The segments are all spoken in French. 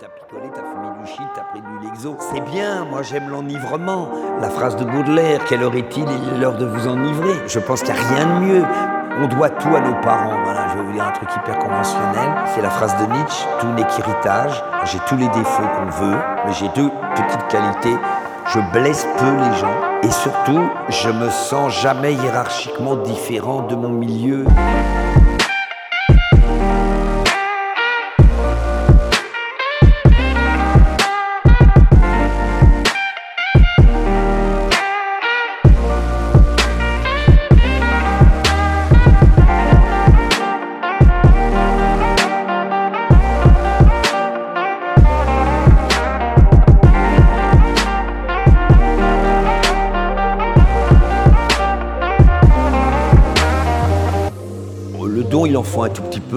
t'as picolé, t'as fumé du shit, t'as pris du Lexo. C'est bien, moi j'aime l'enivrement. La phrase de Baudelaire, quelle heure est-il? Il est l'heure de vous enivrer. Je pense qu'il n'y a rien de mieux. On doit tout à nos parents. Voilà, je vais vous dire un truc hyper conventionnel. C'est la phrase de Nietzsche tout n'est qu'héritage. J'ai tous les défauts qu'on veut, mais j'ai deux petites qualités. Je blesse peu les gens et surtout, je me sens jamais hiérarchiquement différent de mon milieu.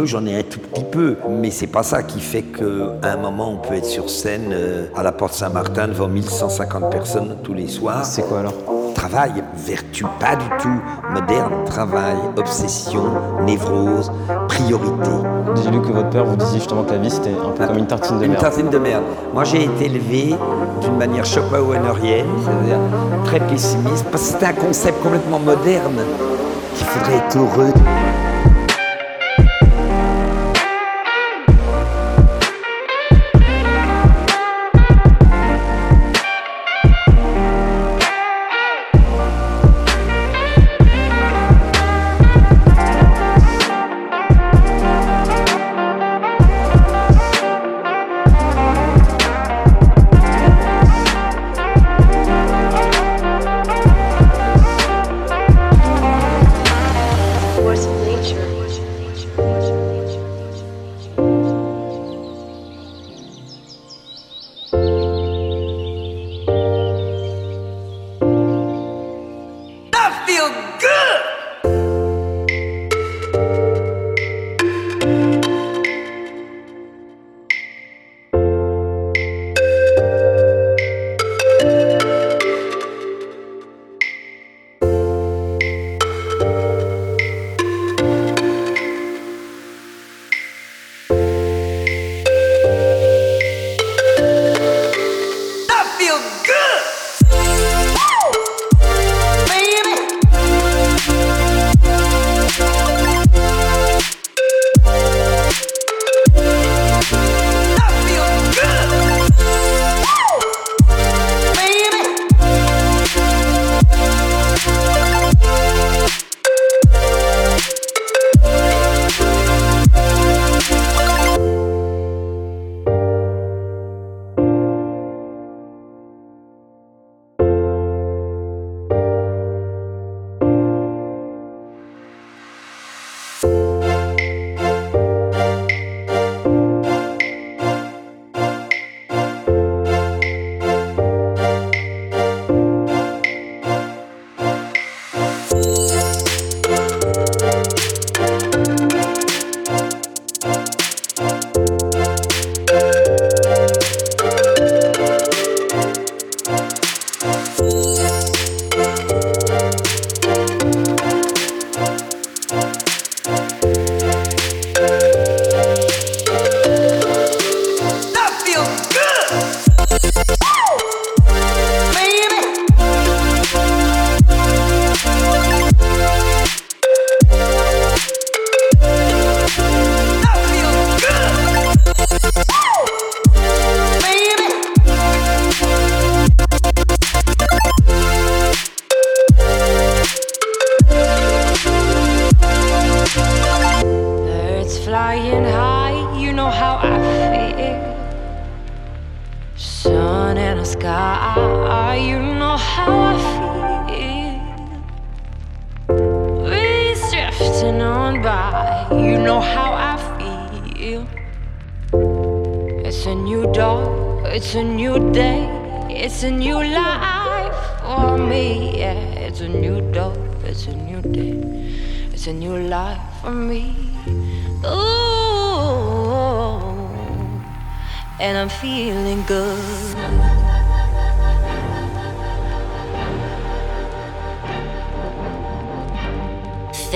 J'en ai un tout petit peu, mais c'est pas ça qui fait qu'à un moment on peut être sur scène euh, à la Porte Saint-Martin devant 1150 personnes tous les soirs. C'est quoi alors? Travail, vertu, pas du tout. Moderne, travail, obsession, névrose, priorité. Lu que votre père vous disait justement que la vie c'était un peu comme une tartine de Une merde. tartine de merde. Moi, j'ai été élevé d'une manière schopenhauerienne, c'est-à-dire très pessimiste, parce que c'était un concept complètement moderne qu'il faudrait être heureux.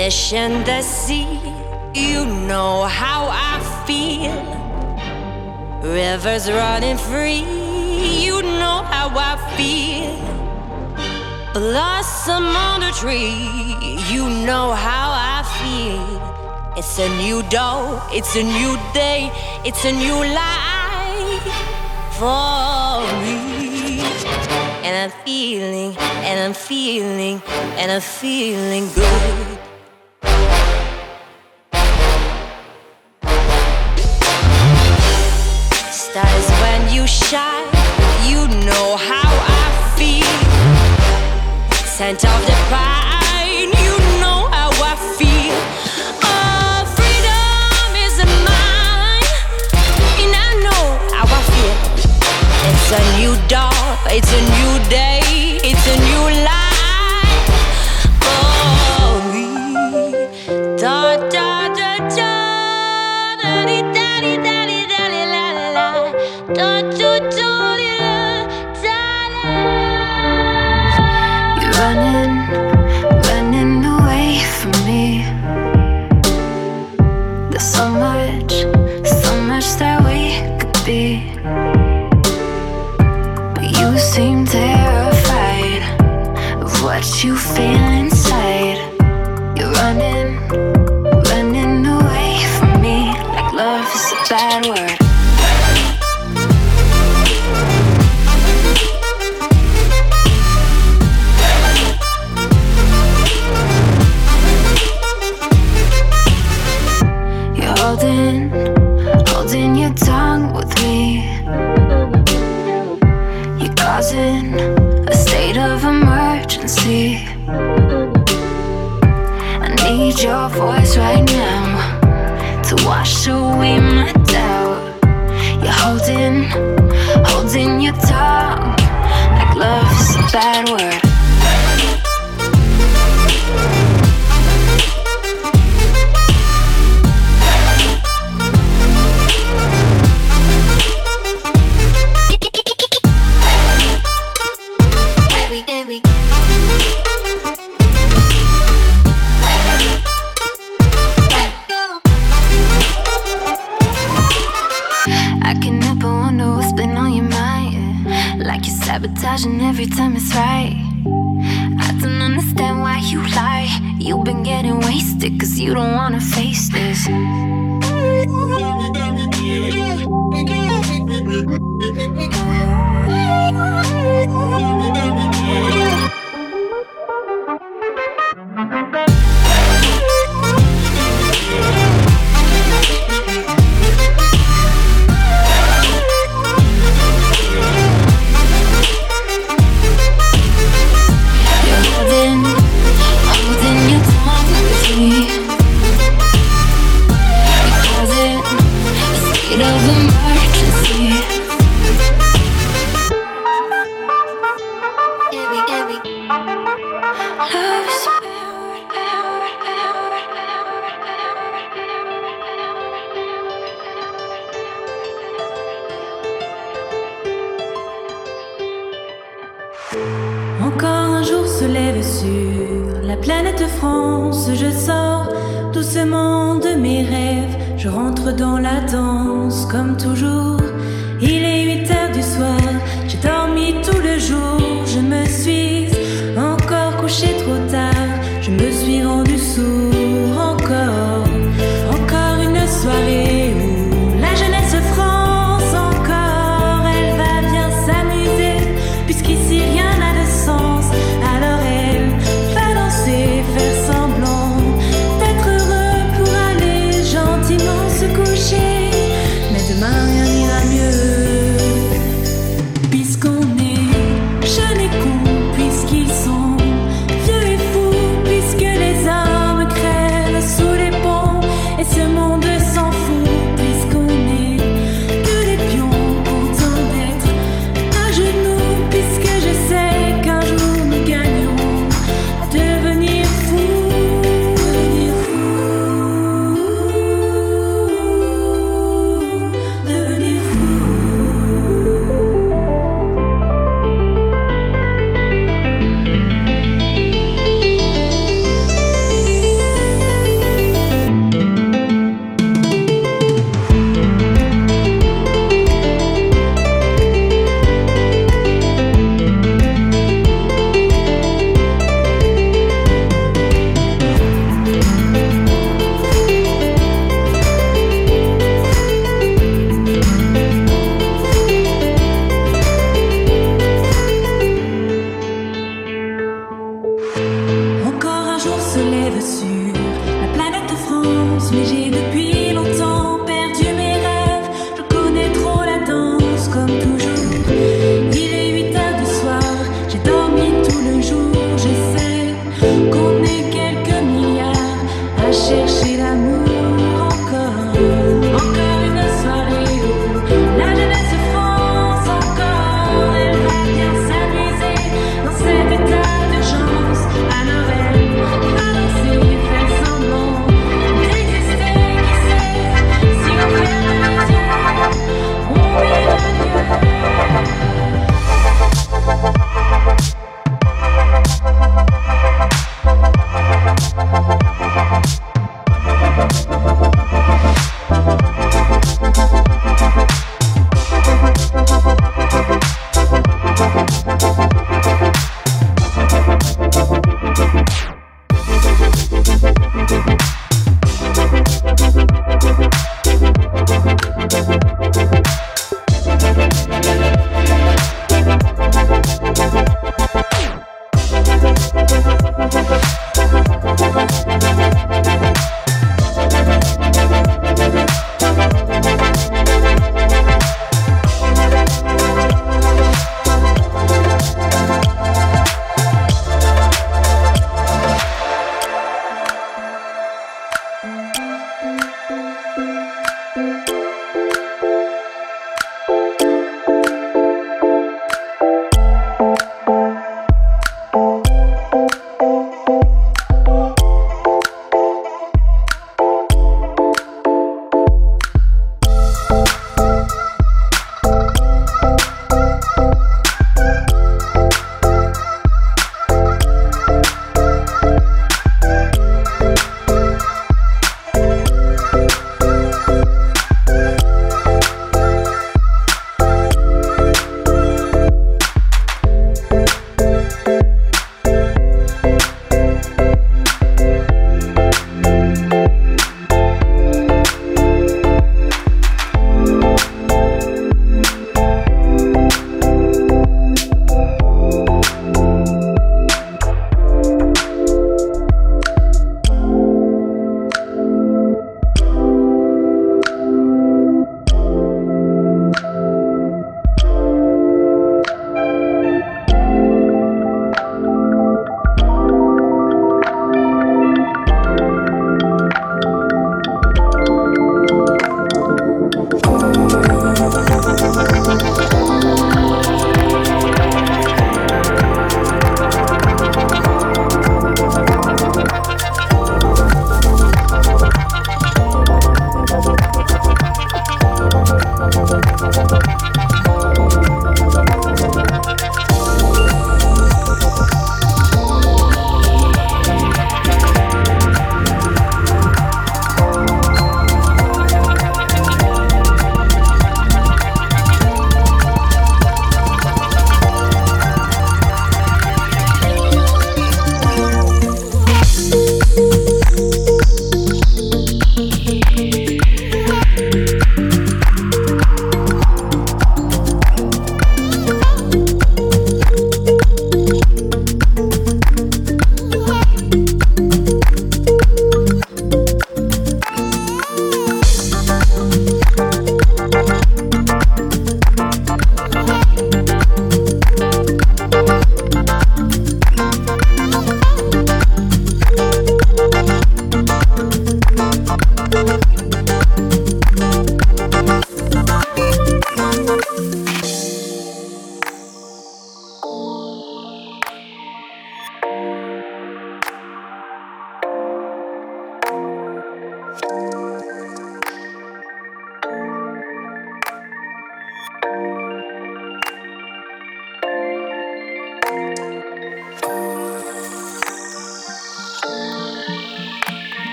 fish in the sea. You know how I feel. Rivers running free. You know how I feel. Blossom on the tree. You know how I feel. It's a new dawn. It's a new day. It's a new life for me. And I'm feeling, and I'm feeling, and I'm feeling good. moment of the pride. You know how I feel. Oh, freedom is mine, and I know how I feel. It's a new dawn, it's a new day.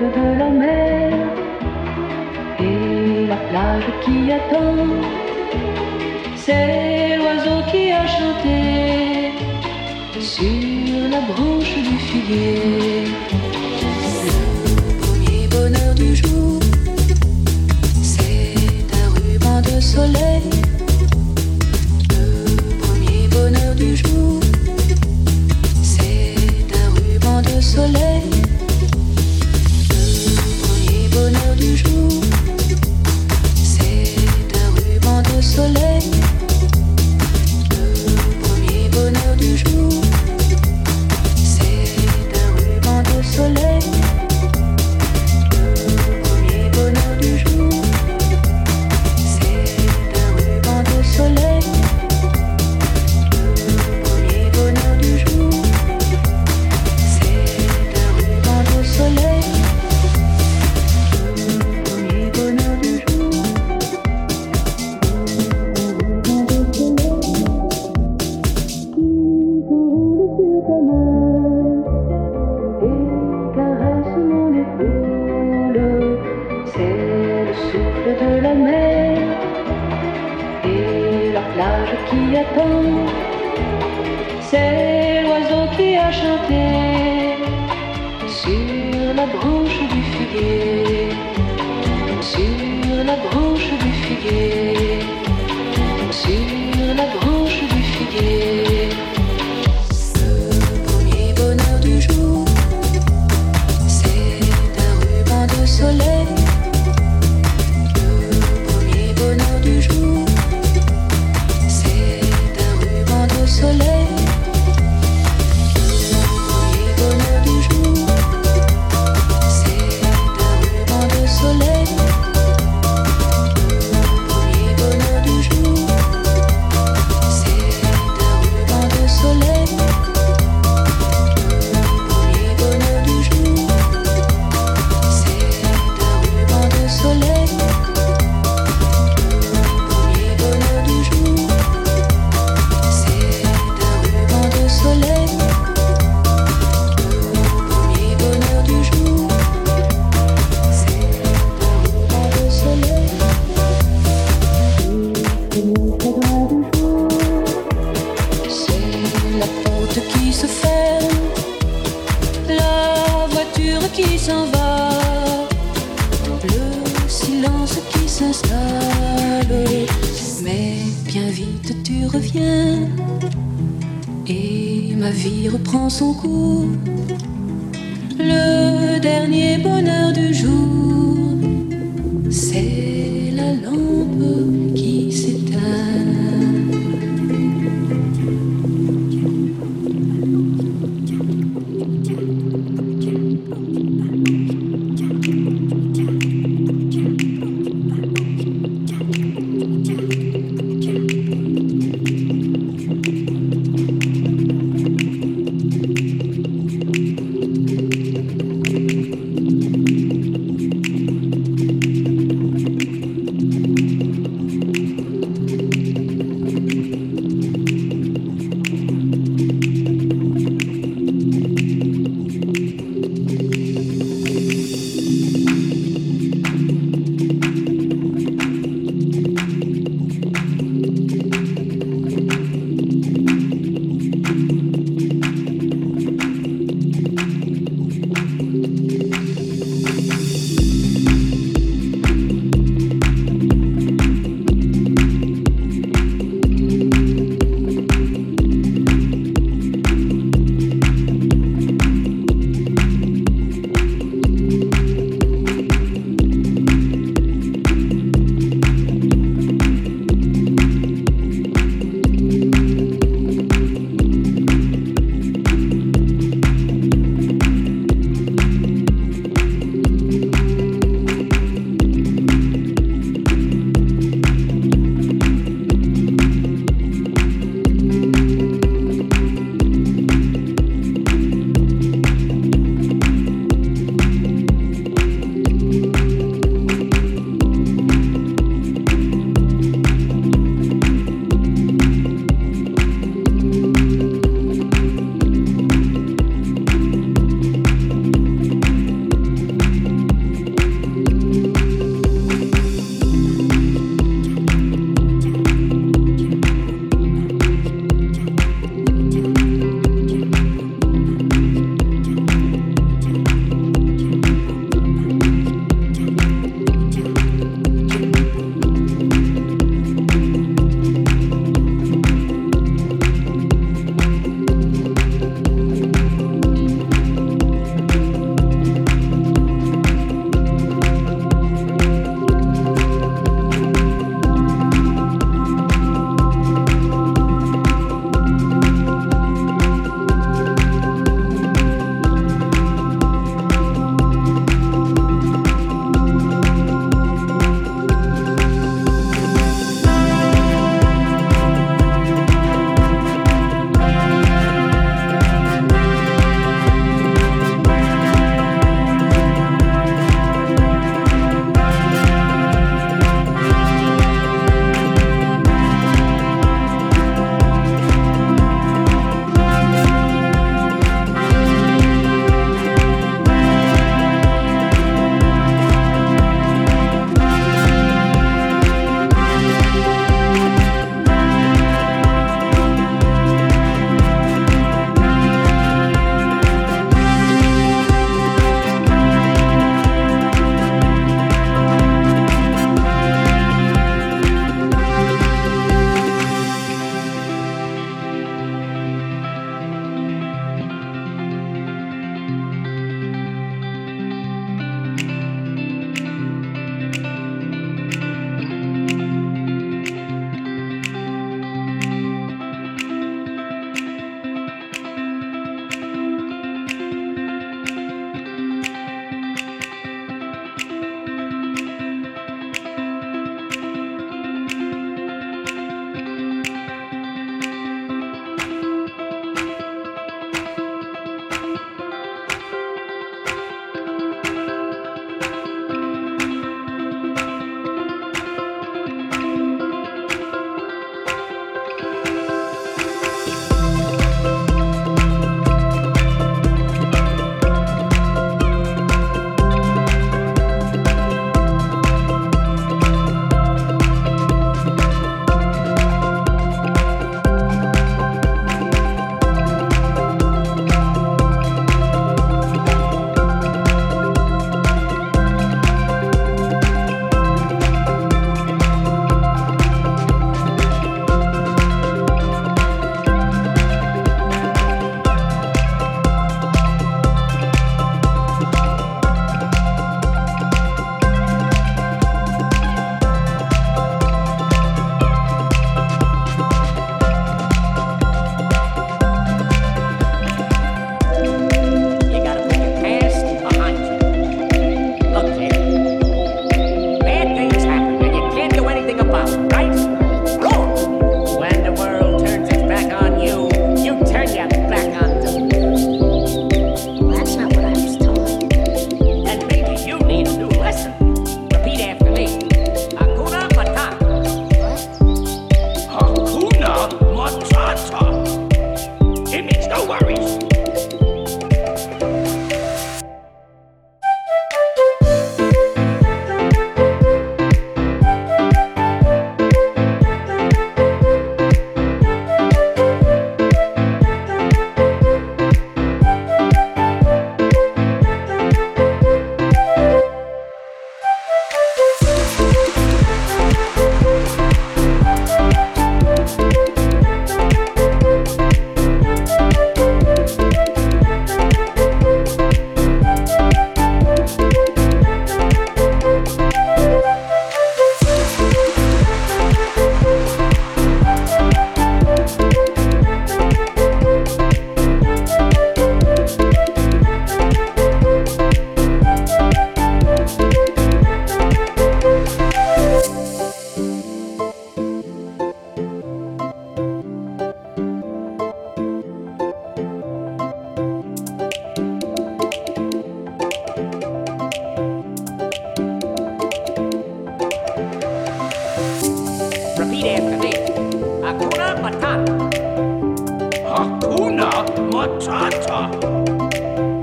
de la mer et la plage qui attend. C'est l'oiseau qui a chanté sur la branche du figuier. Le premier bonheur du jour, c'est un ruban de soleil.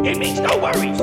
It means no worries.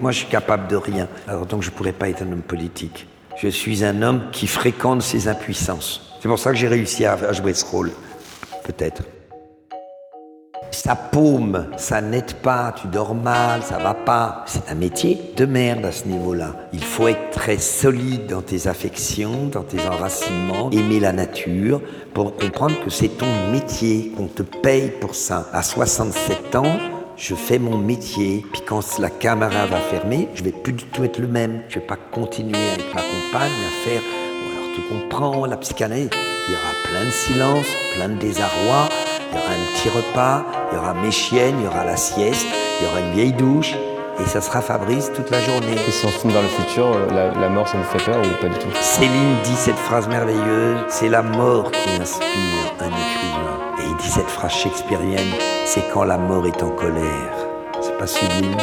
Moi, je suis capable de rien. Alors donc, je ne pourrais pas être un homme politique. Je suis un homme qui fréquente ses impuissances. C'est pour ça que j'ai réussi à jouer ce rôle. Peut-être. Ça paume, ça n'aide pas, tu dors mal, ça va pas. C'est un métier de merde à ce niveau-là. Il faut être très solide dans tes affections, dans tes enracinements, aimer la nature pour comprendre que c'est ton métier, qu'on te paye pour ça. À 67 ans, je fais mon métier, puis quand la caméra va fermer, je vais plus du tout être le même. Je vais pas continuer avec ma compagne à faire. alors tu comprends, la psychanalyse, il y aura plein de silence, plein de désarroi, il y aura un petit repas, il y aura mes chiennes, il y aura la sieste, il y aura une vieille douche, et ça sera Fabrice toute la journée. Et si on se tourne vers le futur, euh, la, mort, ça vous fait peur ou pas du tout? Céline dit cette phrase merveilleuse, c'est la mort qui inspire un écrivain. Dit cette phrase shakespearienne, c'est quand la mort est en colère. C'est pas sublime?